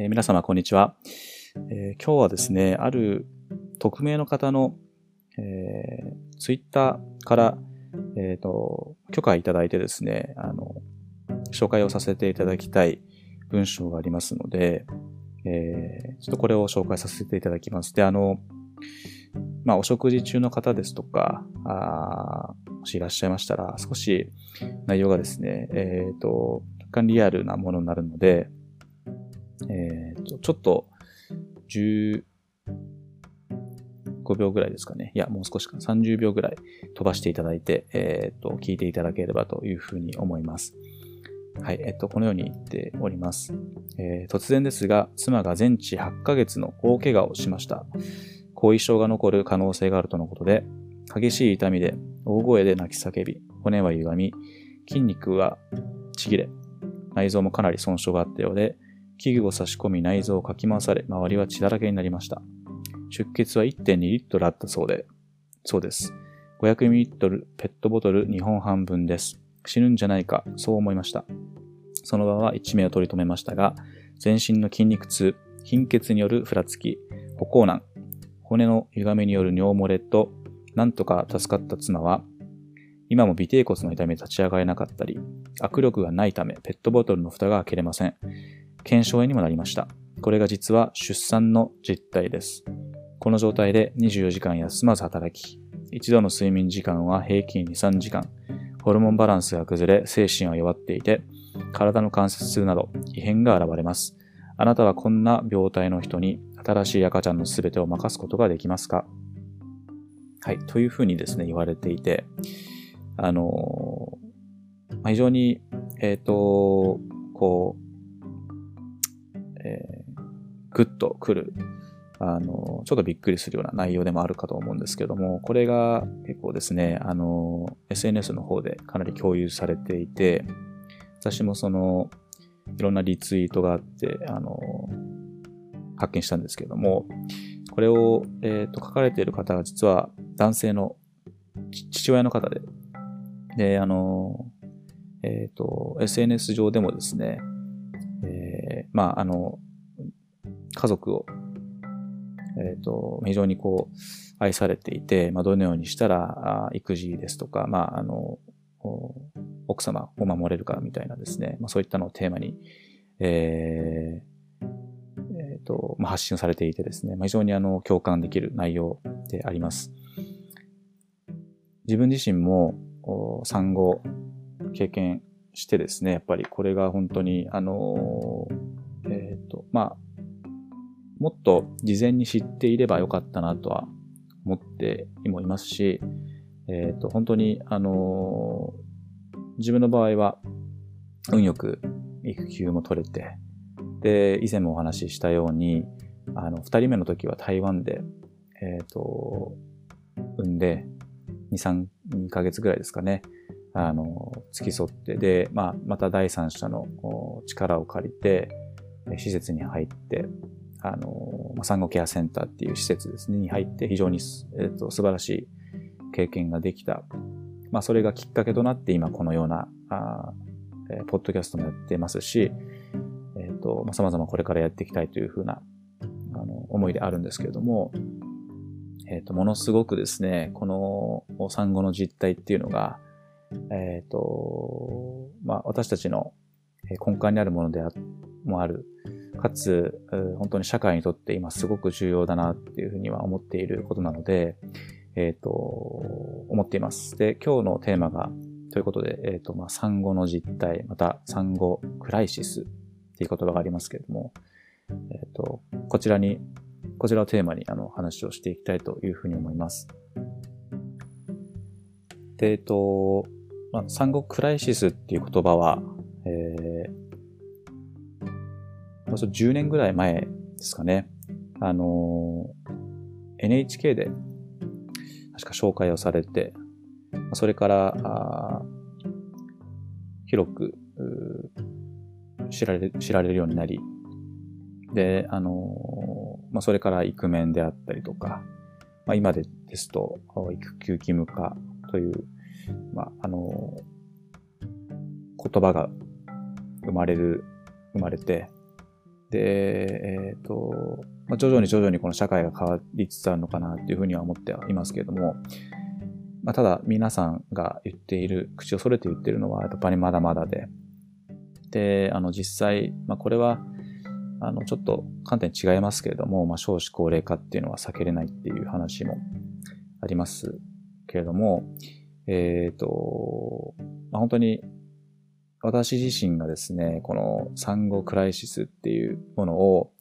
えー、皆様、こんにちは、えー、今日はですね、ある匿名の方の、えー、ツイッターから、えーと、許可いただいてですね、あの、紹介をさせていただきたい文章がありますので、えー、ちょっとこれを紹介させていただきます。で、あの、まあ、お食事中の方ですとか、あもしいらっしゃいましたら、少し内容がですね、えっ、ー、と、若干リアルなものになるので、えっ、ー、と、ちょっと、15秒ぐらいですかね。いや、もう少しか。30秒ぐらい飛ばしていただいて、えっ、と、聞いていただければというふうに思います。はい、えっと、このように言っております。えー、突然ですが、妻が全治8ヶ月の大怪我をしました。後遺症が残る可能性があるとのことで、激しい痛みで大声で泣き叫び、骨は歪み、筋肉はちぎれ、内臓もかなり損傷があったようで、器具を差し込み内臓をかき回され、周りは血だらけになりました。出血は1.2リットルあったそうで、そうです。500ミリリットルペットボトル2本半分です。死ぬんじゃないか、そう思いました。その場は一命を取り留めましたが、全身の筋肉痛、貧血によるふらつき、歩行難、骨の歪みによる尿漏れと、なんとか助かった妻は、今も尾てい骨の痛みで立ち上がれなかったり、握力がないためペットボトルの蓋が開けれません。検証炎にもなりました。これが実は出産の実態です。この状態で24時間休まず働き、一度の睡眠時間は平均2、3時間、ホルモンバランスが崩れ、精神は弱っていて、体の関節痛など異変が現れます。あなたはこんな病態の人に新しい赤ちゃんの全てを任すことができますか？はい。というふうにですね、言われていて、あのま、非常に、えっ、ー、と、こう、えー、ぐっとくる、あの、ちょっとびっくりするような内容でもあるかと思うんですけども、これが結構ですね、あの、SNS の方でかなり共有されていて、私もその、いろんなリツイートがあって、あの、発見したんですけども、これを、えっ、ー、と、書かれている方が実は男性の父親の方で、で、あの、えっ、ー、と、SNS 上でもですね、えー、まあ、あの、家族を、えっ、ー、と、非常にこう、愛されていて、まあ、どのようにしたら、あ育児ですとか、まあ、あの、奥様を守れるかみたいなですね、まあ、そういったのをテーマに、えーえーとまあ、発信されていてですね、まあ、非常にあの共感できる内容であります。自分自身も産後経験してですね、やっぱりこれが本当に、あの、えっ、ー、と、まあ、もっと事前に知っていればよかったなとは思ってもいますし、えっ、ー、と、本当に、あの自分の場合は、運よく育休も取れて、で、以前もお話ししたように、あの、二人目の時は台湾で、えっ、ー、と、産んで、2、3、2ヶ月ぐらいですかね、あの、付き添って、で、まあ、また第三者の力を借りて、施設に入って、あの、産後ケアセンターっていう施設ですね、に入って、非常に、えっ、と、素晴らしい経験ができた。まあ、それがきっかけとなって今このような、あえ、ポッドキャストもやってますし、えっ、と、まあ、様々これからやっていきたいというふうな、あの、思いであるんですけれども、えっ、と、ものすごくですね、この産後の実態っていうのが、えっ、と、まあ、私たちの根幹にあるものであ、もある。かつ、本当に社会にとって今すごく重要だなっていうふうには思っていることなので、えっ、ー、と、思っています。で、今日のテーマが、ということで、えっ、ー、と、まあ、産後の実態、また産後クライシスっていう言葉がありますけれども、えっ、と、こちらに、こちらをテーマにあの話をしていきたいというふうに思います。で、えっ、と、まあ、産後クライシスっていう言葉は、えー、10年ぐらい前ですかね。あの、NHK で確か紹介をされて、それから、広く知られ知られるようになり、で、あの、まあ、それからイクメンであったりとか、まあ、今でですと、育休義務化という、まあ、あの、言葉が生まれる、生まれて、で、えっ、ー、と、まあ、徐々に徐々にこの社会が変わりつつあるのかなっていうふうには思ってはいますけれども、まあ、ただ皆さんが言っている、口をそれて言ってるのはやっぱりまだまだで、で、あの実際、まあ、これは、あの、ちょっと観点違いますけれども、まあ、少子高齢化っていうのは避けれないっていう話もありますけれども、えっ、ー、と、まあ、本当に私自身がですね、この産後クライシスっていうものを、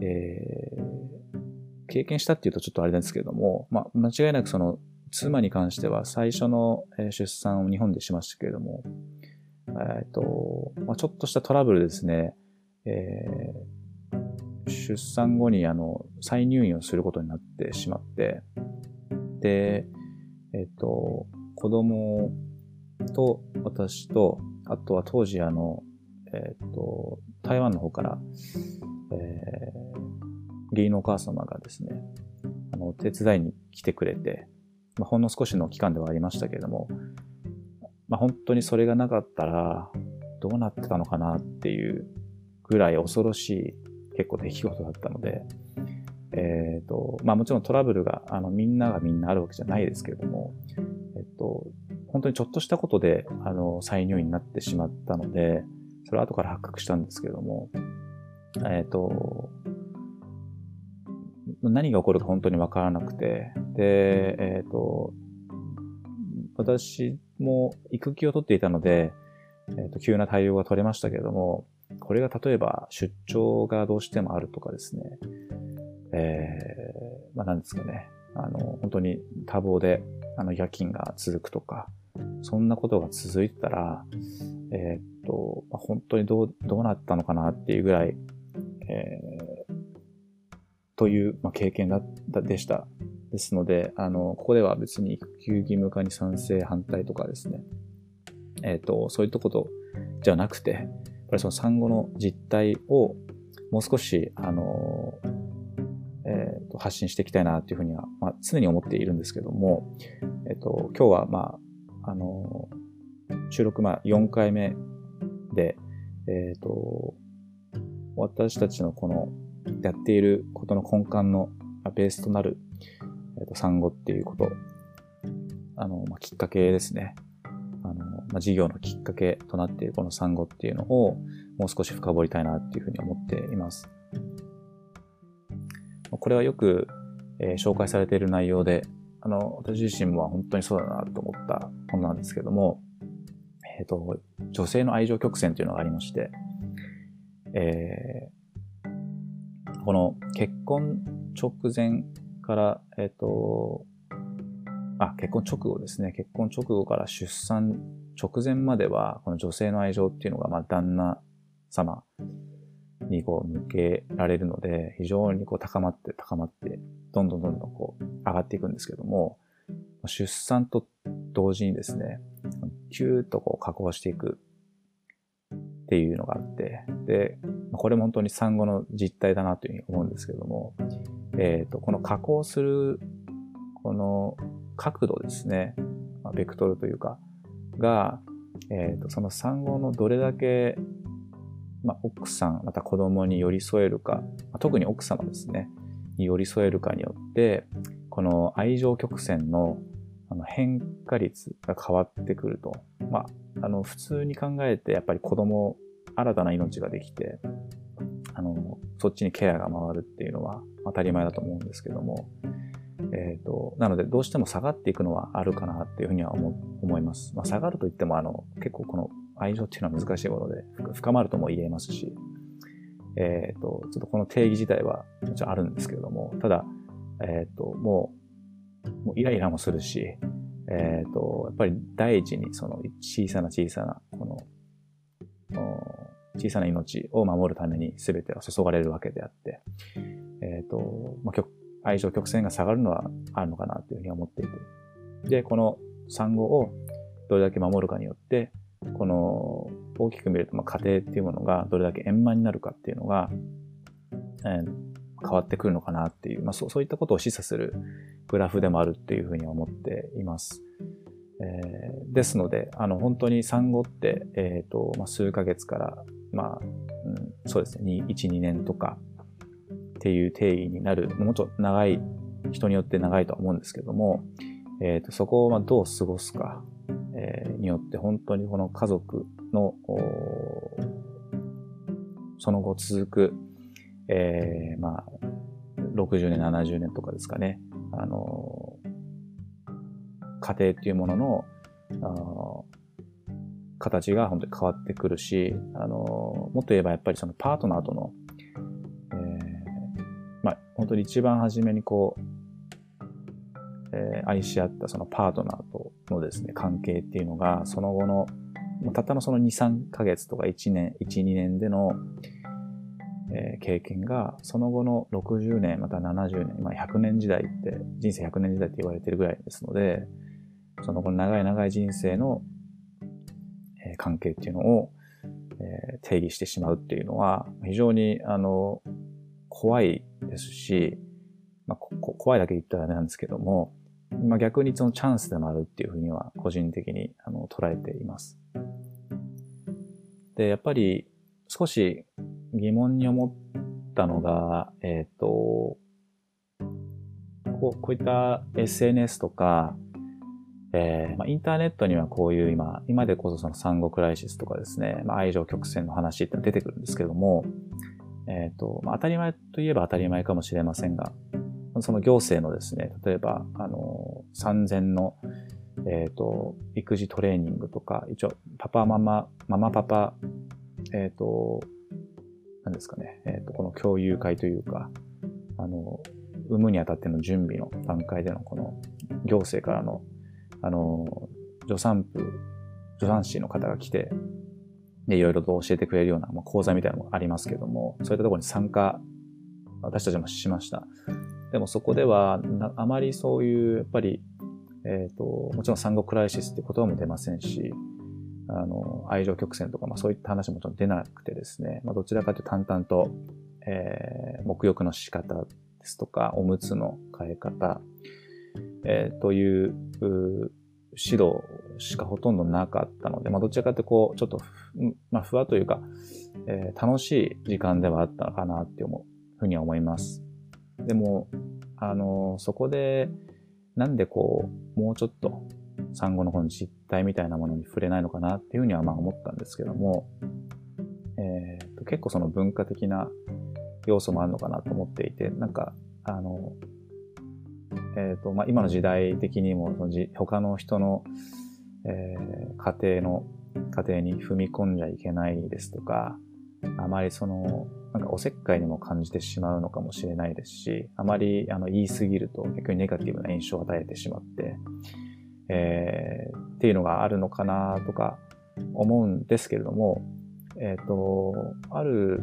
えー、経験したっていうとちょっとあれですけれども、まあ、間違いなくその妻に関しては最初の出産を日本でしましたけれども、えっ、ー、と、まあ、ちょっとしたトラブルですね、えー、出産後にあの再入院をすることになってしまって、で、えっ、と、子供と私と、あとは当時あの、えっ、と、台湾の方から、えー、義理のお母様がですね、あの、手伝いに来てくれて、まあ、ほんの少しの期間ではありましたけれども、まあ、本当にそれがなかったら、どうなってたのかなっていうぐらい恐ろしい結構出来事だったので、えっ、ー、と、まあもちろんトラブルが、あの、みんながみんなあるわけじゃないですけれども、と、本当にちょっとしたことで、あの、再入院になってしまったので、それは後から発覚したんですけども、えっ、ー、と、何が起こるか本当にわからなくて、で、えっ、ー、と、私も育休を取っていたので、えっ、と、急な対応が取れましたけれども、これが例えば出張がどうしてもあるとかですね、えー、まあ何ですかね、あの、本当に多忙で、あの、夜勤が続くとか、そんなことが続いてたら、えー、っと、まあ、本当にどう、どうなったのかなっていうぐらい、えー、という、まあ、経験だったでした。ですので、あの、ここでは別に育休義務化に賛成反対とかですね、えっ、と、そういったことじゃなくて、やっぱりその産後の実態をもう少し、あの、発信していきたいなというふうには、まあ、常に思っているんですけども、えっ、と、今日は、まあ、あの、収録、まあ、4回目で、えっ、と、私たちのこのやっていることの根幹のベースとなる、えっ、と、産後っていうこと、あの、まあ、きっかけですね。あの、まあ、事業のきっかけとなっているこの産後っていうのをもう少し深掘りたいなっていうふうに思っています。これはよく、えー、紹介されている内容で、あの、私自身も本当にそうだなと思ったものなんですけども、えっ、ー、と、女性の愛情曲線というのがありまして、えー、この結婚直前から、えっ、ー、と、あ、結婚直後ですね。結婚直後から出産直前までは、この女性の愛情っていうのが、まあ、旦那様にこう向けられるので、非常にこう高まって高まって、どんどんどんどんこう上がっていくんですけども、出産と同時にですね、キューッとこう加工していくっていうのがあって、で、これも本当に産後の実態だなというふうに思うんですけども、えっ、ー、と、この加工する、この角度ですね、ベクトルというか、が、えっ、ー、と、その産後のどれだけまあ、奥さん、また子供に寄り添えるか、特に奥様ですね、に寄り添えるかによって、この愛情曲線のあの変化率が変わってくると。まあ、あの、普通に考えて、やっぱり子供、新たな命ができて、あの、そっちにケアが回るっていうのは当たり前だと思うんですけども、えっ、ー、と、なので、どうしても下がっていくのはあるかなっていうふうには思思います。まあ、下がるといっても、あの、結構この愛情っていうのは難しいもので、深まるとも言えますし、えっ、ー、と、ちょっとこの定義自体はもちろんあるんですけれども、ただ、えっ、ー、と、もう、もうイライラもするし、えっ、ー、と、やっぱり第一にその小さな小さな、この、小さな命を守るために全ては注がれるわけであって、えっ、と、まあ、愛情曲線が下がるのはあるのかなというふうに思っていて。で、この産後をどれだけ守るかによって、この大きく見ると、まあ、家庭っていうものがどれだけ円満になるかっていうのが、えー、変わってくるのかなっていう、まあそう、そういったことを示唆するグラフでもあるっていうふうに思っています。えー、ですので、あの、本当に産後って、えっ、ー、と、まあ、数ヶ月から、まあ、うん、そうですね、1、2年とかっていう定義になる、もうちょっと長い、人によって長いとは思うんですけども、えっ、ー、と、そこをどう過ごすか、え、によって本当にこの家族の、その後続く、えー、まあ、60年、70年とかですかね、あの、家庭っていうものの、あ形が本当に変わってくるし、あの、もっと言えばやっぱりそのパートナーとの、えー、まあ、本当に一番初めにこう、えー、愛し合ったそのパートナーとのですね、関係っていうのが、その後の、たったのその2、3ヶ月とか1年、1、2年での、えー、経験が、その後の60年、また70年、まあ、100年時代って、人生100年時代って言われてるぐらいですので、その後の長い長い人生の、えー、関係っていうのを、えー、定義してしまうっていうのは、非常に、あの、怖いですし、まあ、怖いだけ言ったらダメなんですけども、まあ、逆にそのチャンスでもあるっていうふうには個人的にあの捉えています。で、やっぱり少し疑問に思ったのが、えっ、ー、と、こうこういった SNS とか、えーまあ、インターネットにはこういう今、今でこそその産後クライシスとかですね、まあ、愛情曲線の話って出てくるんですけども、えっ、ー、と、まあ、当たり前といえば当たり前かもしれませんが、その行政のですね、例えば、あの、産前の、えっ、ー、と、育児トレーニングとか、一応、パパママ、ママパパ、えっ、ー、と、何ですかね、えっ、ー、と、この共有会というか、あの、産むにあたっての準備の段階でのこの行政からの、あの、助産婦、助産師の方が来て、で、いろいろと教えてくれるような、まあ、講座みたいなのもありますけども、そういったところに参加、私たちもしました。でもそこでは、あまりそういう、やっぱり、えっ、ー、と、もちろん産後クライシスって言葉も出ませんし、あの、愛情曲線とか、まあそういった話もちろん出なくてですね、まあどちらかというと淡々と、えー、沐浴の仕方ですとか、おむつの変え方、えー、というう指導しかほとんどなかったので、まあどちらかというとこう、ちょっと、まあ不和というか、えー、楽しい時間ではあったのかなって思うふうには思います。でも、あの、そこで、なんでこう、もうちょっと産後のこの実態みたいなものに触れないのかなっていうふうにはまあ思ったんですけども、えーと、結構その文化的な要素もあるのかなと思っていて、なんか、あの、えっ、ー、と、まあ、今の時代的にも、他の人の、えー、家庭の、家庭に踏み込んじゃいけないですとか、あまりその、なんかおせっかいにも感じてしまうのかもしれないですし、あまりあの言い過ぎると逆にネガティブな印象を与えてしまって、えー、っていうのがあるのかなとか思うんですけれども、えっ、ー、と、ある、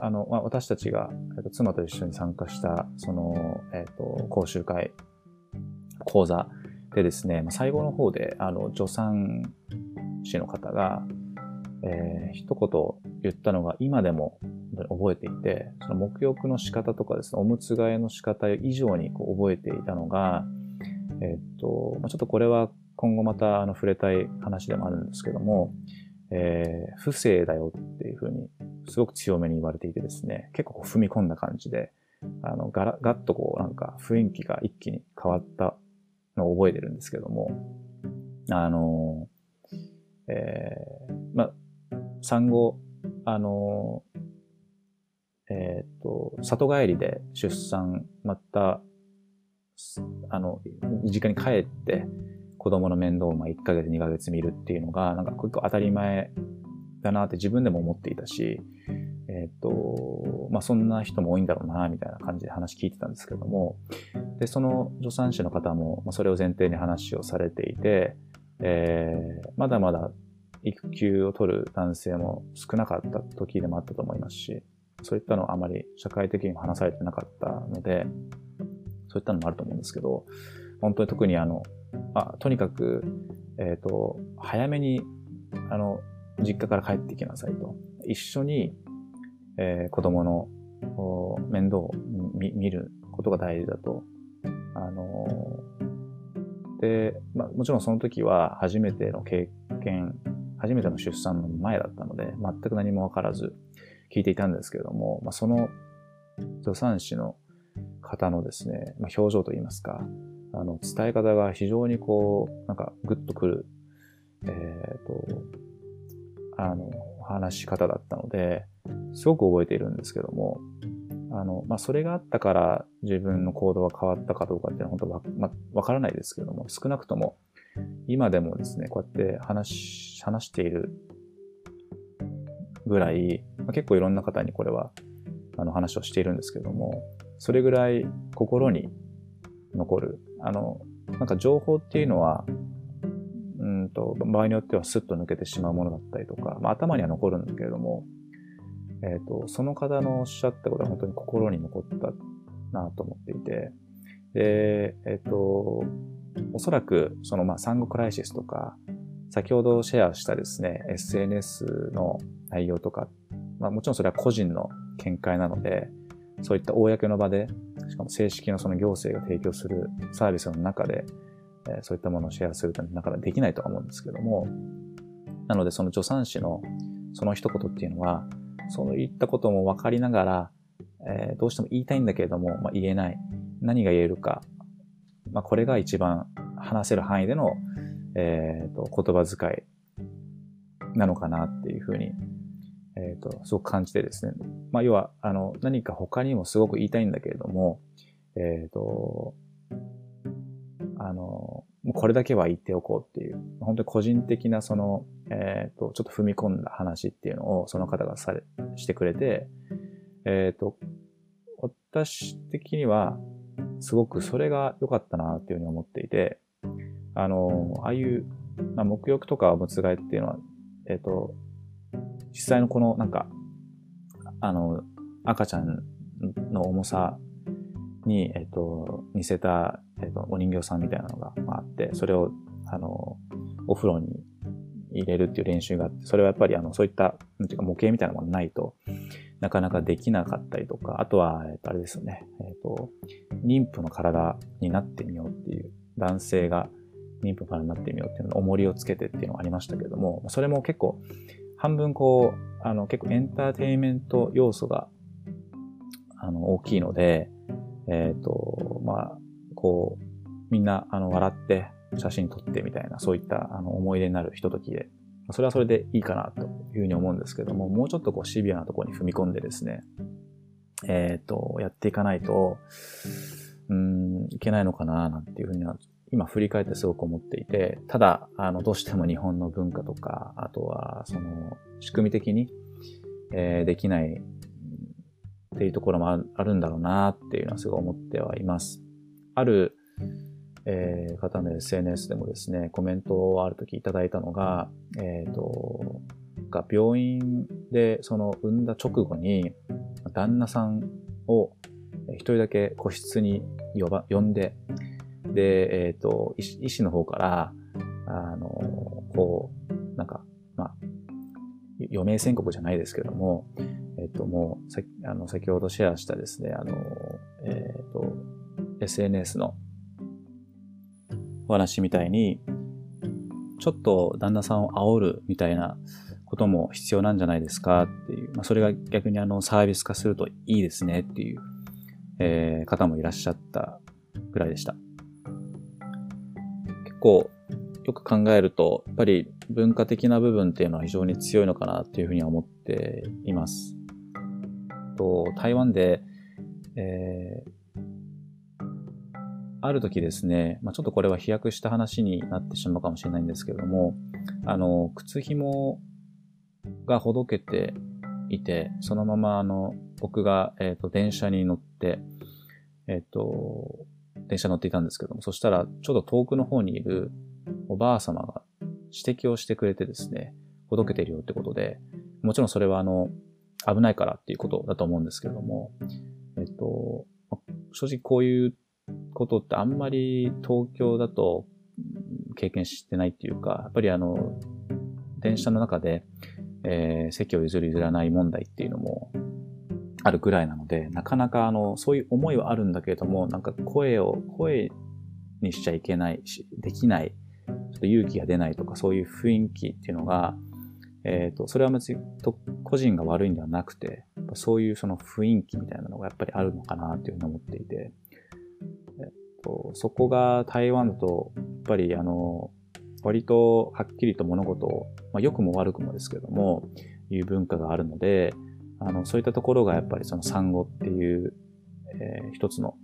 あの、まあ、私たちが、えーと、妻と一緒に参加した、その、えっ、ー、と、講習会、講座でですね、まあ、最後の方で、あの、助産師の方が、えー、一言言ったのが今でも覚えていて、その沐浴の仕方とかですね、おむつ替えの仕方以上にこう覚えていたのが、えっと、まあ、ちょっとこれは今後またあの触れたい話でもあるんですけども、えー、不正だよっていうふうにすごく強めに言われていてですね、結構踏み込んだ感じで、あの、ガラ、ガッとこうなんか雰囲気が一気に変わったのを覚えてるんですけども、あの、えー、まあ、産後、あの、えっ、ー、と、里帰りで出産、また、あの、実家に帰って、子供の面倒をまあ1ヶ月2ヶ月見るっていうのが、なんか結構当たり前だなって自分でも思っていたし、えっ、ー、と、まあそんな人も多いんだろうな、みたいな感じで話聞いてたんですけども、で、その助産師の方も、まあ、それを前提に話をされていて、えー、まだまだ育休を取る男性も少なかった時でもあったと思いますし、そういったのはあまり社会的にも話されてなかったので、そういったのもあると思うんですけど、本当に特にあの、あとにかく、えっ、ー、と、早めに、あの、実家から帰ってきなさいと。一緒に、えー、子供の面倒を見ることが大事だと。あので、まあ、もちろんその時は初めての経験初めての出産の前だったので、全く何もわからず、聞いていたんですけれども、まあ、その助産師の方のですね、まあ、表情といいますか、あの、伝え方が非常にこう、なんかグッとくる、えっ、ー、と、あの、話し方だったので、すごく覚えているんですけども、あの、まあ、それがあったから自分の行動が変わったかどうかっていうのは本当わ、まわからないですけども、少なくとも今でもですね、こうやって話し、話しているぐらい、まあ、結構いろんな方にこれはあの話をしているんですけども、それぐらい心に残る。あの、なんか情報っていうのは、うんと、場合によってはスッと抜けてしまうものだったりとか、まあ、頭には残るんだけれども、えっ、ー、と、その方のおっしゃったことは本当に心に残ったなと思っていて、で、えっ、ー、と、おそらく、その、まあ、産後クライシスとか、先ほどシェアしたですね、SNS の内容とか、まあ、もちろんそれは個人の見解なので、そういった公の場で、しかも正式のその行政が提供するサービスの中で、えー、そういったものをシェアするというのはなかなかできないとは思うんですけども、なのでその助産師のその一言っていうのは、そういったことも分かりながら、えー、どうしても言いたいんだけれども、まあ、言えない。何が言えるか。まあ、これが一番話せる範囲での、えーと、言葉遣いなのかなっていうふうに、えーと、すごく感じてですね。まあ、要は、あの、何か他にもすごく言いたいんだけれども、えっ、ー、と、あの、もうこれだけは言っておこうっていう、本当に個人的なその、えっ、ー、と、ちょっと踏み込んだ話っていうのをその方がされ、してくれて、えっ、ー、と、私的には、すごくそれが良かったなっていうふうに思っていて、あの、ああいう、まあ、目浴とかむつがいっていうのは、えっ、ー、と、実際のこのなんか、あの、赤ちゃんの重さに、えっ、と、似せた、えっ、と、お人形さんみたいなのがあって、それを、あの、お風呂に入れるっていう練習があって、それはやっぱりあの、そういった、なんていうか模型みたいなものないとなかなかできなかったりとか、あとは、えっ、と、あれですよね、えっ、と、妊婦の体になってみようっていう、男性が妊婦からなってみようっていうの重りをつけてっていうのがありましたけれども、それも結構、半分こう、あの、結構エンターテインメント要素が、あの、大きいので、えっ、ー、と、まあ、こう、みんな、あの、笑って写真撮ってみたいな、そういった、あの、思い出になるひとときで、それはそれでいいかなというふうに思うんですけども、もうちょっとこうシビアなところに踏み込んでですね、えっ、ー、と、やっていかないと、うん、いけないのかな、なんていうふうには、今振り返ってすごく思っていて、ただ、あの、どうしても日本の文化とか、あとは、その、仕組み的に、えー、できないっていうところもあるんだろうなっていうのはすごい思ってはいます。ある、えー、方の SNS でもですね、コメントをある時いただいたのが、えっ、ー、と、が病院でその産んだ直後に旦那さんを一人だけ個室に呼ば呼んで、で、えっ、ー、と医、医師の方から、あの、こう、なんか、まあ、余命宣告じゃないですけども、えっ、と、もう、さあの先ほどシェアしたですね、あの、えっ、と、SNS のお話みたいに、ちょっと旦那さんを煽るみたいなことも必要なんじゃないですかっていう、まあ、それが逆にあのサービス化するといいですねっていう、えー、方もいらっしゃったぐらいでした。結構よく考えると、やっぱり文化的な部分っていうのは非常に強いのかなっていうふうには思っています。と、台湾で、えー、ある時ですね、まあ、ちょっとこれは飛躍した話になってしまうかもしれないんですけれども、あの、靴紐がほどけていて、そのままあの、僕が、えっ、ー、と、電車に乗って、えっ、ー、と、電車乗っていたんですけども、そしたら、ちょうど遠くの方にいるおばあ様が指摘をしてくれてですね、ほどけているよってことで、もちろんそれはあの、危ないからっていうことだと思うんですけれども、えっと、正直こういうことってあんまり東京だと経験してないっていうか、やっぱりあの、電車の中で、えー、席を譲る譲らない問題っていうのもあるぐらいなので、なかなかあの、そういう思いはあるんだけれども、なんか声を、声にしちゃいけないし、できない、ちょっと勇気が出ないとか、そういう雰囲気っていうのが、えっ、ー、と、それは別にと個人が悪いんではなくて、そういうその雰囲気みたいなのがやっぱりあるのかなというふうに思っていて、と、そこが台湾だと、やっぱりあの、割とはっきりと物事を、まあ、良くも悪くもですけども、いう文化があるので、あの、そういったところがやっぱりその産後っていう、えー、一つの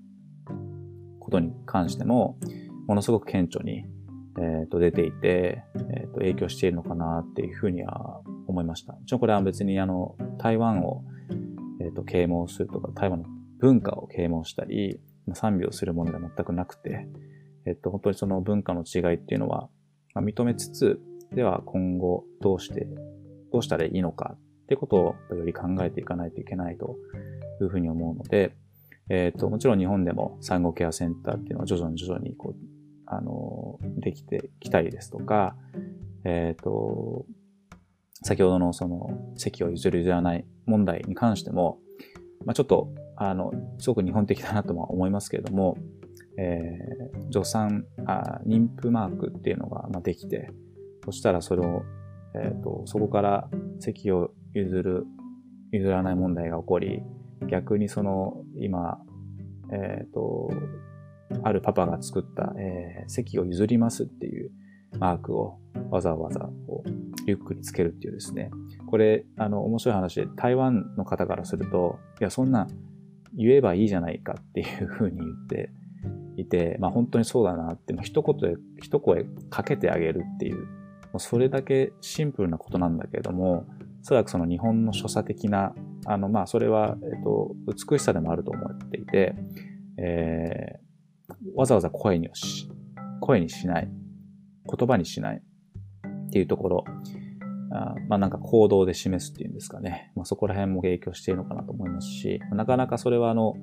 ことに関しても、ものすごく顕著に、えっ、ー、と、出ていて、えっ、ー、と、影響しているのかなっていうふうには思いました。もちろんこれは別にあの、台湾を、えっ、と、啓蒙するとか、台湾の文化を啓蒙したり、賛美をするものでは全くなくて、えっと、本当にその文化の違いっていうのは、まあ、認めつつ、では今後どうして、どうしたらいいのかってことをより考えていかないといけないというふうに思うので、えっ、と、もちろん日本でも産後ケアセンターっていうのは徐々に徐々にこう、あの、できてきたりですとか、えっ、と、先ほどのその席を譲る譲らない問題に関しても、まあ、ちょっと、あの、すごく日本的だなとは思いますけれども、えー、助産あ、妊婦マークっていうのが、まあ、できて、そしたらそれを、えっ、ー、と、そこから席を譲る、譲らない問題が起こり、逆にその、今、えっ、ー、と、あるパパが作った、えー、席を譲りますっていうマークをわざわざこうリュックにつけるっていうですね。これ、あの、面白い話で、台湾の方からすると、いや、そんな言えばいいじゃないかっていうふうに言っていて、まあ本当にそうだなって、一言で、一声かけてあげるっていう、もうそれだけシンプルなことなんだけれども、おそらくその日本の所作的な、あの、まあそれは、えっと、美しさでもあると思っていて、えー、わざわざ声にし、声にしない、言葉にしない、っていうところ、あまあなんか行動で示すっていうんですかね。まあそこら辺も影響しているのかなと思いますし、なかなかそれはあの、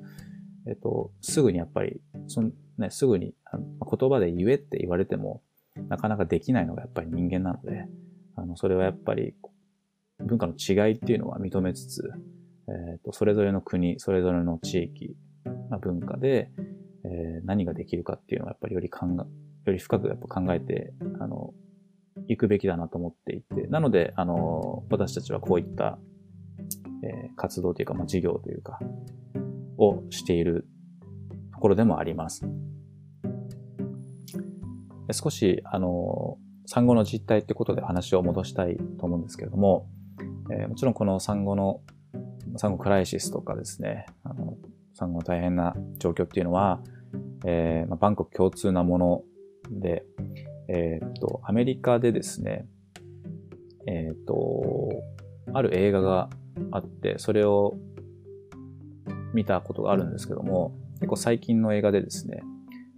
えっと、すぐにやっぱり、そのね、すぐに言葉で言えって言われても、なかなかできないのがやっぱり人間なので、あの、それはやっぱり文化の違いっていうのは認めつつ、えっと、それぞれの国、それぞれの地域、まあ、文化で、えー、何ができるかっていうのはやっぱりより考え、より深くやっぱ考えて、あの、行くべきだなと思っていて、なので、あの、私たちはこういった、えー、活動というか、まあ、事業というか、をしているところでもあります。少し、あの、産後の実態ってことで話を戻したいと思うんですけれども、えー、もちろんこの産後の、産後クライシスとかですね、あの産後の大変な状況っていうのは、えーまあ、バンコク共通なもので、えっ、と、アメリカでですね、えっ、と、ある映画があって、それを見たことがあるんですけども、結構最近の映画でですね、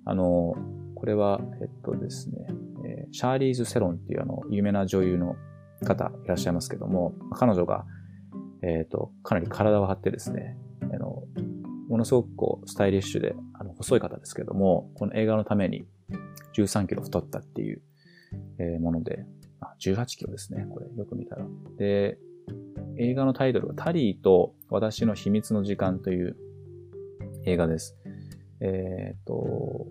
あの、これは、えっとですね、え、シャーリーズ・セロンっていうあの、有名な女優の方いらっしゃいますけども、彼女が、えっ、と、かなり体を張ってですね、あの、ものすごくこう、スタイリッシュで、あの、細い方ですけども、この映画のために、13キロ太ったっていう、えもので、あ、18キロですね。これ、よく見たら。で、映画のタイトルはタリーと私の秘密の時間という映画です。えっ、と、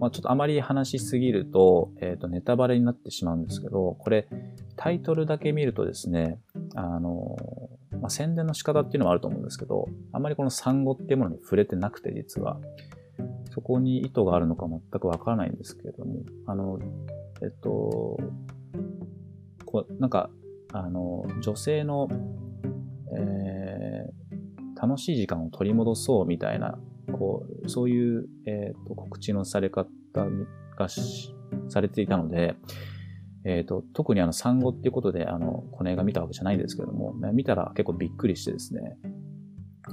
まあ、ちょっとあまり話しすぎると、えっ、と、ネタバレになってしまうんですけど、これ、タイトルだけ見るとですね、あの、まあ、宣伝の仕方っていうのはあると思うんですけど、あまりこの産後っていうものに触れてなくて、実は。そこに意図があるのか全くわからないんですけれども、あの、えっと、こう、なんか、あの、女性の、えー、楽しい時間を取り戻そうみたいな、こう、そういう、えっ、と、告知のされ方がされていたので、えっ、と、特にあの、産後っていうことで、あの、この映画見たわけじゃないんですけども、見たら結構びっくりしてですね、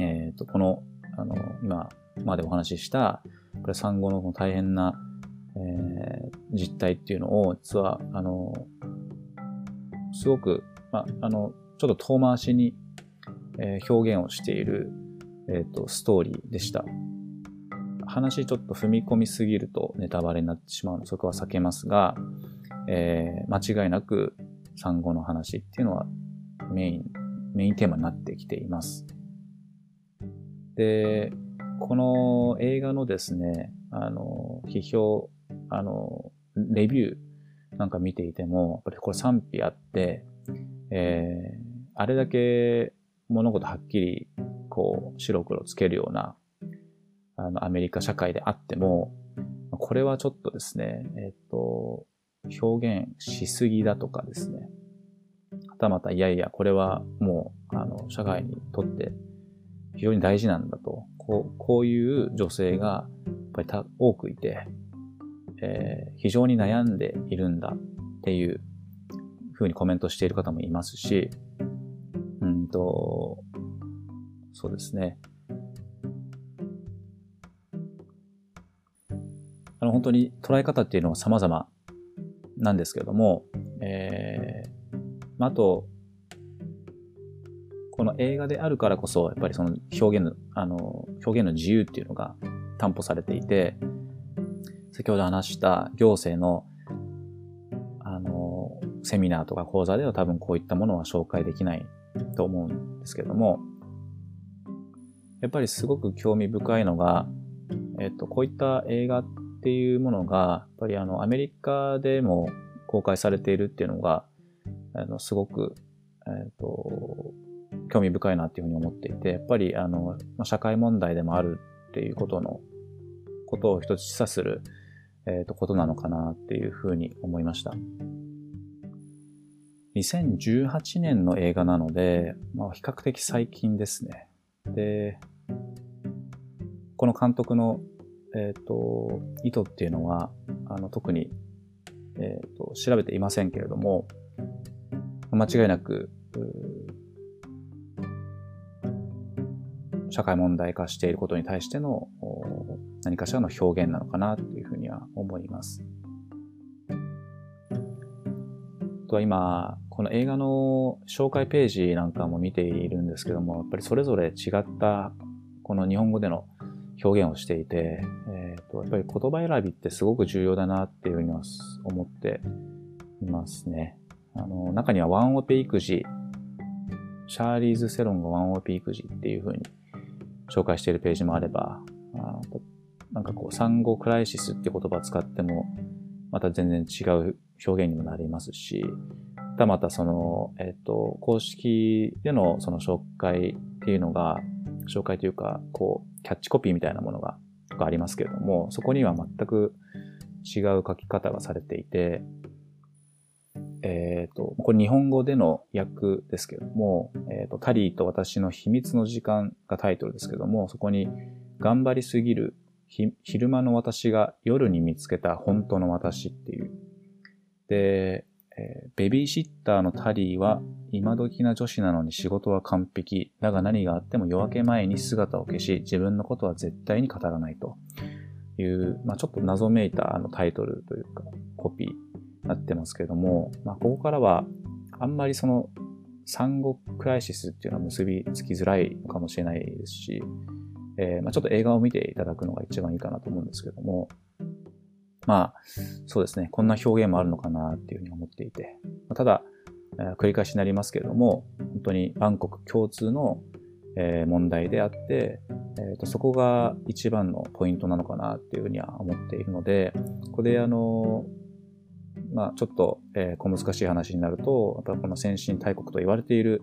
えっ、と、この、あの、今までお話しした、これ産後の大変な、えー、実態っていうのを、実は、あの、すごく、まあ、あの、ちょっと遠回しに、えー、表現をしている、えっ、ー、と、ストーリーでした。話ちょっと踏み込みすぎるとネタバレになってしまうので、そこは避けますが、えー、間違いなく産後の話っていうのはメイン、メインテーマになってきています。で、この映画のですね、あの、批評、あの、レビューなんか見ていても、やっぱりこれ賛否あって、えーあれだけ物事はっきり、こう、白黒つけるような、あの、アメリカ社会であっても、これはちょっとですね、えっ、と、表現しすぎだとかですね、はたまた、いやいや、これはもう、あの、社会にとって非常に大事なんだと、こう、こういう女性が、やっぱりた多くいて、えー、非常に悩んでいるんだっていうふうにコメントしている方もいますし、うんと、そうですね。あの、本当に捉え方っていうのは様々なんですけれども、えー、あと、この映画であるからこそ、やっぱりその表現の、あの、表現の自由っていうのが担保されていて、先ほど話した行政の、あの、セミナーとか講座では多分こういったものは紹介できないと思うんですけども、やっぱりすごく興味深いのが、えっと、こういった映画っていうものが、やっぱりあの、アメリカでも公開されているっていうのが、あの、すごく、えっと、興味深いなっていうふうに思っていて、やっぱりあの、まあ社会問題でもあるっていうことの、ことを一つ示唆する、えっ、と、ことなのかなっていうふうに思いました。2018年の映画なので、まあ、比較的最近ですね。で、この監督の、えっ、ー、と、意図っていうのは、あの、特に、えっ、ー、と、調べていませんけれども、間違いなく、社会問題化していることに対しての何かしらの表現なのかなというふうには思います。とは今、この映画の紹介ページなんかも見ているんですけども、やっぱりそれぞれ違ったこの日本語での表現をしていて、えー、とやっぱり言葉選びってすごく重要だなっていうふうには思っていますね。あの、中にはワンオペ育児、シャーリーズ・セロンがワンオペ育児っていうふうに紹介しているページもあれば、あなんかこう、産後クライシスって言葉を使っても、また全然違う表現にもなりますし、たまたその、えっ、と、公式でのその紹介っていうのが、紹介というか、こう、キャッチコピーみたいなものが、とかありますけれども、そこには全く違う書き方がされていて、えっ、と、これ日本語での訳ですけども、えっ、と、タリーと私の秘密の時間がタイトルですけども、そこに、頑張りすぎる昼間の私が夜に見つけた本当の私っていうで、えー、ベビーシッターのタリーは今時な女子なのに仕事は完璧。だが何があっても夜明け前に姿を消し、自分のことは絶対に語らないという、まあ、ちょっと謎めいたあのタイトルというか、コピーなってますけども、まあ、ここからはあんまりその産後クライシスっていうのは結びつきづらいのかもしれないですし、えー、まあ、ちょっと映画を見ていただくのが一番いいかなと思うんですけども、まあ、そうですね。こんな表現もあるのかなっていうふうに思っていて。まただ、繰り返しになりますけれども、本当に万国共通のえ問題であって、えー、とそこが一番のポイントなのかなっていうふうには思っているので、ここであの、まあちょっと、えー、小難しい話になると、やっぱこの先進大国と言われている、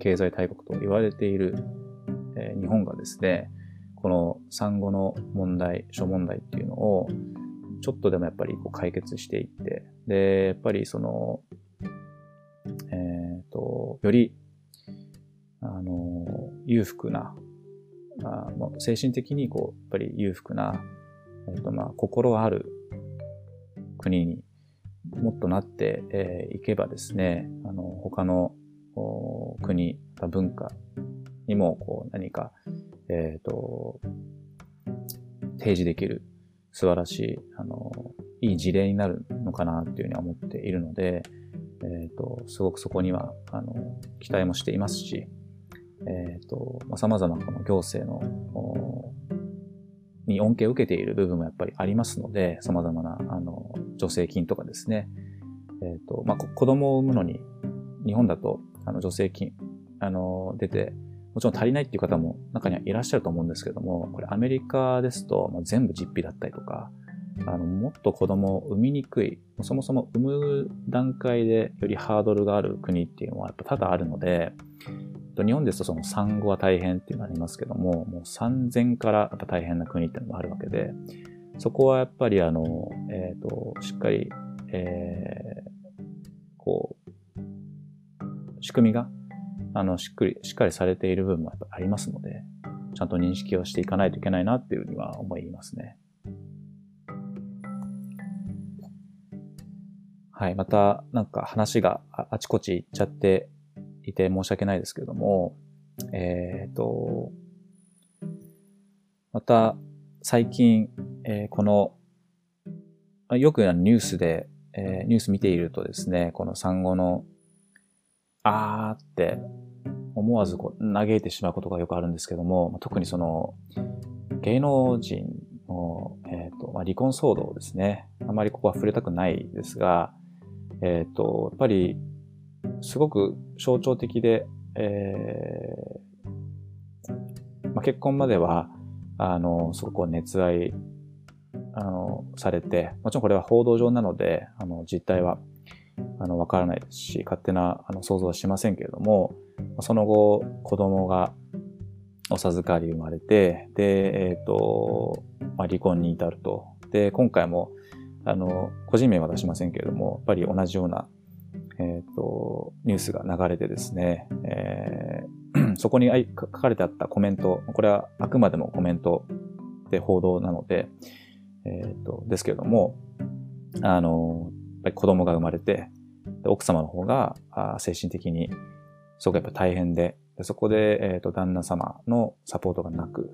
経済大国と言われている、えー、日本がですね、この産後の問題、諸問題っていうのを、ちょっとでもやっぱりこう解決していって、で、やっぱりその、えっ、ー、と、より、あの、裕福な、あ精神的にこう、やっぱり裕福な、えっ、ー、と、まあ、心ある国にもっとなってい、えー、けばですね、あの、他の国、文化にも、こう、何か、えっ、ー、と、提示できる素晴らしい、あの、いい事例になるのかなっていうふうに思っているので、えっ、ー、と、すごくそこには、あの、期待もしていますし、えっ、ー、と、まあ、様々なこの行政の、に恩恵を受けている部分もやっぱりありますので、様々な、あの、助成金とかですね、えっ、ー、と、まあ、子供を産むのに、日本だと、あの、助成金、あの、出て、もちろん足りないっていう方も中にはいらっしゃると思うんですけども、これアメリカですと、もう全部実費だったりとか、あの、もっと子供を産みにくい、そもそも産む段階でよりハードルがある国っていうのはやっぱ多々あるので、日本ですとその産後は大変っていうのがありますけども、もう産前からやっぱ大変な国っていうのもあるわけで、そこはやっぱりあの、えっ、ー、と、しっかり、えー、こう、仕組みが、あの、しっかり、しっかりされている部分もやっぱありますので、ちゃんと認識をしていかないといけないなっていうふうには思いますね。はい。また、なんか話があちこち行っちゃっていて申し訳ないですけれども、えっ、ー、と、また、最近、えー、この、よくニュースで、えー、ニュース見ているとですね、この産後の、あーって思わずこう嘆いてしまうことがよくあるんですけども、特にその、芸能人の、えーとまあ、離婚騒動ですね。あまりここは触れたくないですが、えっ、ー、と、やっぱり、すごく象徴的で、えー、まあ、結婚までは、あの、すごく熱愛、あの、されて、もちろんこれは報道上なので、あの、実態は、あの、わからないですし、勝手な、あの、想像はしませんけれども、その後、子供がお授かり生まれて、で、えっ、ー、と、まあ、離婚に至ると。で、今回も、あの、個人名は出しませんけれども、やっぱり同じような、えっ、ー、と、ニュースが流れてですね、えー、そこに書かれてあったコメント、これはあくまでもコメントで報道なので、えっ、と、ですけれども、あの、やっぱり子供が生まれて、奥様の方があ精神的にすごくやっぱ大変で、でそこで、えっ、ー、と、旦那様のサポートがなく、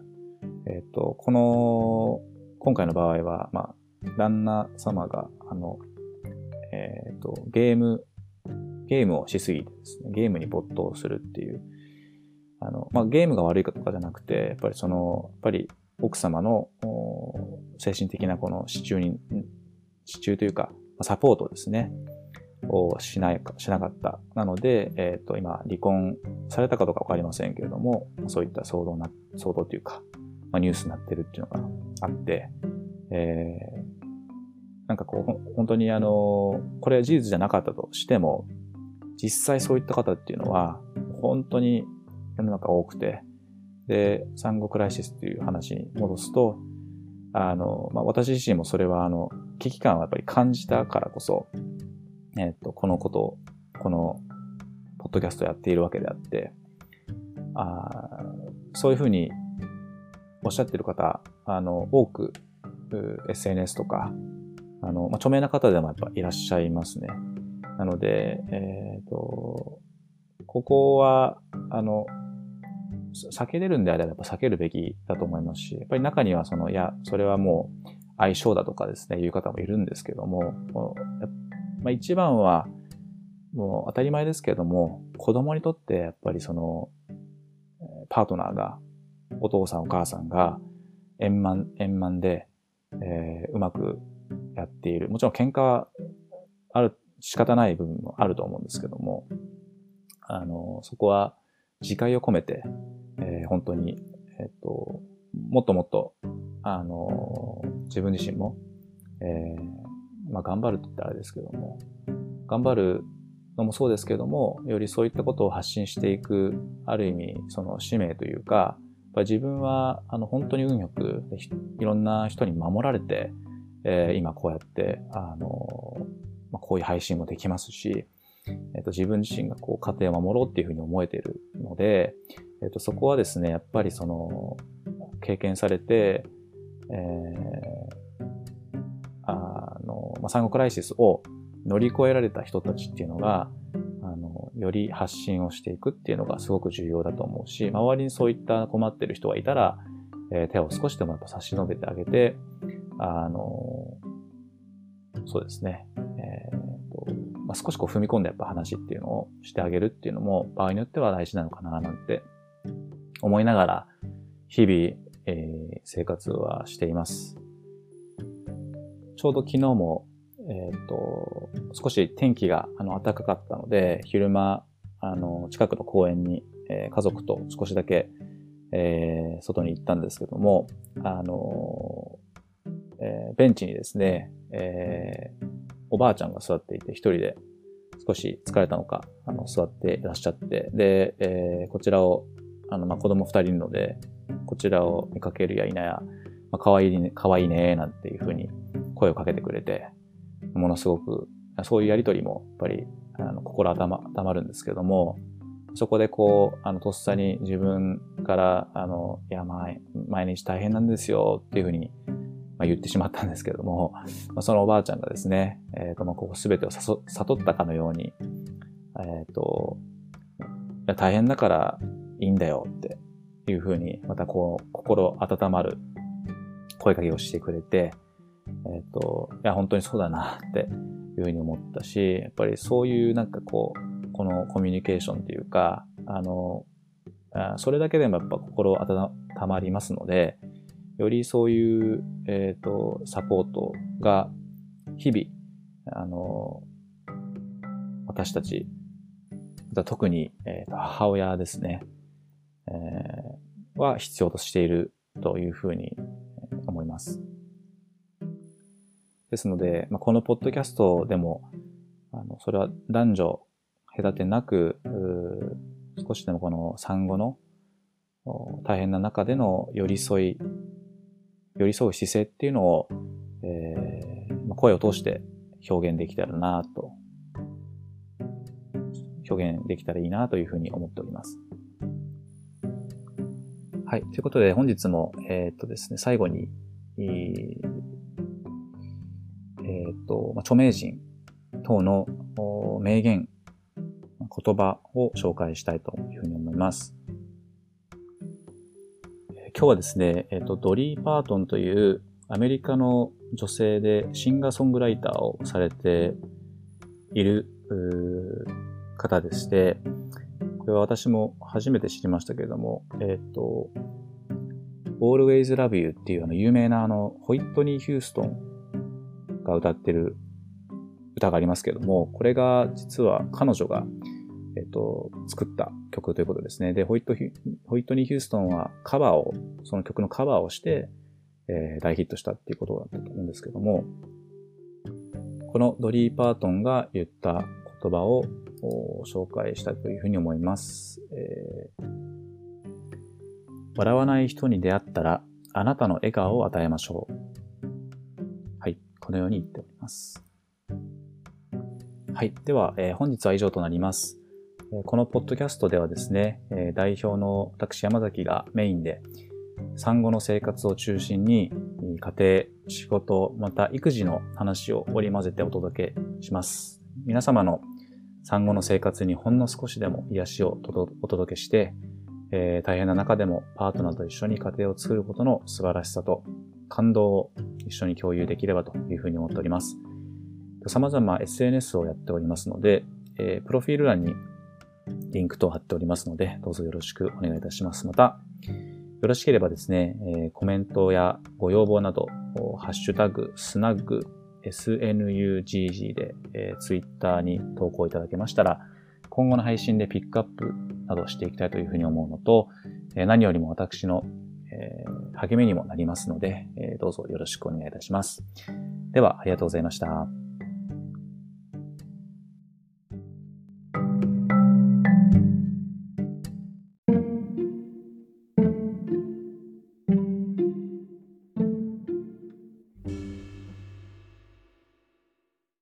えっ、ー、と、この、今回の場合は、まあ、旦那様が、あの、えっ、ー、と、ゲーム、ゲームをしすぎてですね、ゲームに没頭するっていう、あの、まあ、ゲームが悪いかとかじゃなくて、やっぱりその、やっぱり奥様の精神的なこの支柱に、支柱というか、サポートですね、をしないか、しなかった。なので、えっ、ー、と、今、離婚されたかどうかわかりませんけれども、そういった騒動な、騒動というか、まあ、ニュースになってるっていうのがあって、えー、なんかこう、本当にあの、これは事実じゃなかったとしても、実際そういった方っていうのは、本当に世の中多くて、で、産後クライシスっていう話に戻すと、あの、まあ、私自身もそれはあの、危機感をやっぱり感じたからこそ、えっ、と、このことを、この、ポッドキャストやっているわけであって、あそういうふうにおっしゃってる方、あの、多く SNS とか、あの、まあ、著名な方でもやっぱいらっしゃいますね。なので、えっ、ー、と、ここは、あの、避けれるんであればやっぱ避けるべきだと思いますし、やっぱり中にはその、いや、それはもう相性だとかですね、いう方もいるんですけども、まあ、一番は、もう当たり前ですけども、子供にとってやっぱりその、パートナーが、お父さんお母さんが円満、円満で、えー、うまくやっている。もちろん喧嘩はある、仕方ない部分もあると思うんですけども、あの、そこは自戒を込めて、えー、本当に、えっ、と、もっともっと、あの、自分自身も、えー、まあ、頑張るって言ったらあれですけども、頑張るのもそうですけども、よりそういったことを発信していく、ある意味、その使命というか、やっぱ自分は、あの、本当に運よく、いろんな人に守られて、えー、今こうやって、あの、まあ、こういう配信もできますし、えっ、と、自分自身がこう家庭を守ろうっていうふうに思えているので、えっ、と、そこはですね、やっぱりその、経験されて、えー、あの、まあ、産後クライシスを乗り越えられた人たちっていうのが、あの、より発信をしていくっていうのがすごく重要だと思うし、周りにそういった困ってる人がいたら、えー、手を少しでもやっぱ差し伸べてあげて、あの、そうですね、まあ、少しこう踏み込んでやっぱ話っていうのをしてあげるっていうのも場合によっては大事なのかななんて思いながら日々、えー、生活はしています。ちょうど昨日も、えっ、と、少し天気があの暖かかったので、昼間、あの、近くの公園に、えー、家族と少しだけ、えー、外に行ったんですけども、あのえ、ベンチにですね、えー、おばあちゃんが座っていて、一人で少し疲れたのか、あの、座っていらっしゃって、で、えー、こちらを、あの、まあ、子供二人いるので、こちらを見かけるや否や、まあ、かわいいね、かわいいね、なんていうふうに声をかけてくれて、ものすごく、そういうやりとりも、やっぱり、あの、心温ま、温まるんですけども、そこでこう、あの、とっさに自分から、あの、いや、毎毎日大変なんですよっていうふうに、まあ、言ってしまったんですけども、まあ、そのおばあちゃんがですね、えっ、ー、と、まあ、ここすべてを悟ったかのように、えっ、ー、と、いや大変だからいいんだよっていうふうに、またこう、心温まる声かけをしてくれて、えっ、ー、と、いや、本当にそうだなっていうふうに思ったし、やっぱりそういうなんかこう、このコミュニケーションっていうか、あの、それだけでもやっぱ心温まりますので、よりそういう、え、ー、と、サポートが日々、あの、私たち、特に、えー、母親ですね、えー、は必要としているというふうに思います。ですので、まあ、このポッドキャストでも、あの、それは男女隔てなく、少しでもこの産後の大変な中での寄り添い、寄り添う姿勢っていうのを、えー、声を通して表現できたらなと、表現できたらいいなというふうに思っております。はい。ということで、本日も、えー、っとですね、最後に、えー、っと、まあ、著名人等の名言、言葉を紹介したいというふうに思います。今日はですね、えっと、ドリー・パートンというアメリカの女性でシンガーソングライターをされている方でして、これは私も初めて知りましたけれども、えっ、と、Always Love You っていうあの有名なあの、ホイットニー・ヒューストンが歌ってる歌がありますけれども、これが実は彼女が、えっ、と、作った曲ということですね。で、ホイットホイットニー・ヒューストンはカバーを、その曲のカバーをして、えー、大ヒットしたっていうことだったと思うんですけども、このドリー・パートンが言った言葉を紹介したいというふうに思います。えー、笑わない人に出会ったら、あなたの笑顔を与えましょう。はい。このように言っております。はい。では、えー、本日は以上となります。このポッドキャストではですね、代表の私山崎がメインで、産後の生活を中心に、家庭、仕事、また育児の話を織り交ぜてお届けします。皆様の産後の生活にほんの少しでも癒しをお届けして、えー、大変な中でもパートナーと一緒に家庭を作ることの素晴らしさと感動を一緒に共有できればというふうに思っております。様々 SNS をやっておりますので、えー、プロフィール欄にリンクと貼っておりますので、どうぞよろしくお願いいたします。また、よろしければですね、え、コメントやご要望など、ハッシュタグ、スナッグ、snugg で、えー、ツイッターに投稿いただけましたら、今後の配信でピックアップなどしていきたいというふうに思うのと、え、何よりも私の、えー、励みにもなりますので、えー、どうぞよろしくお願いいたします。では、ありがとうございました。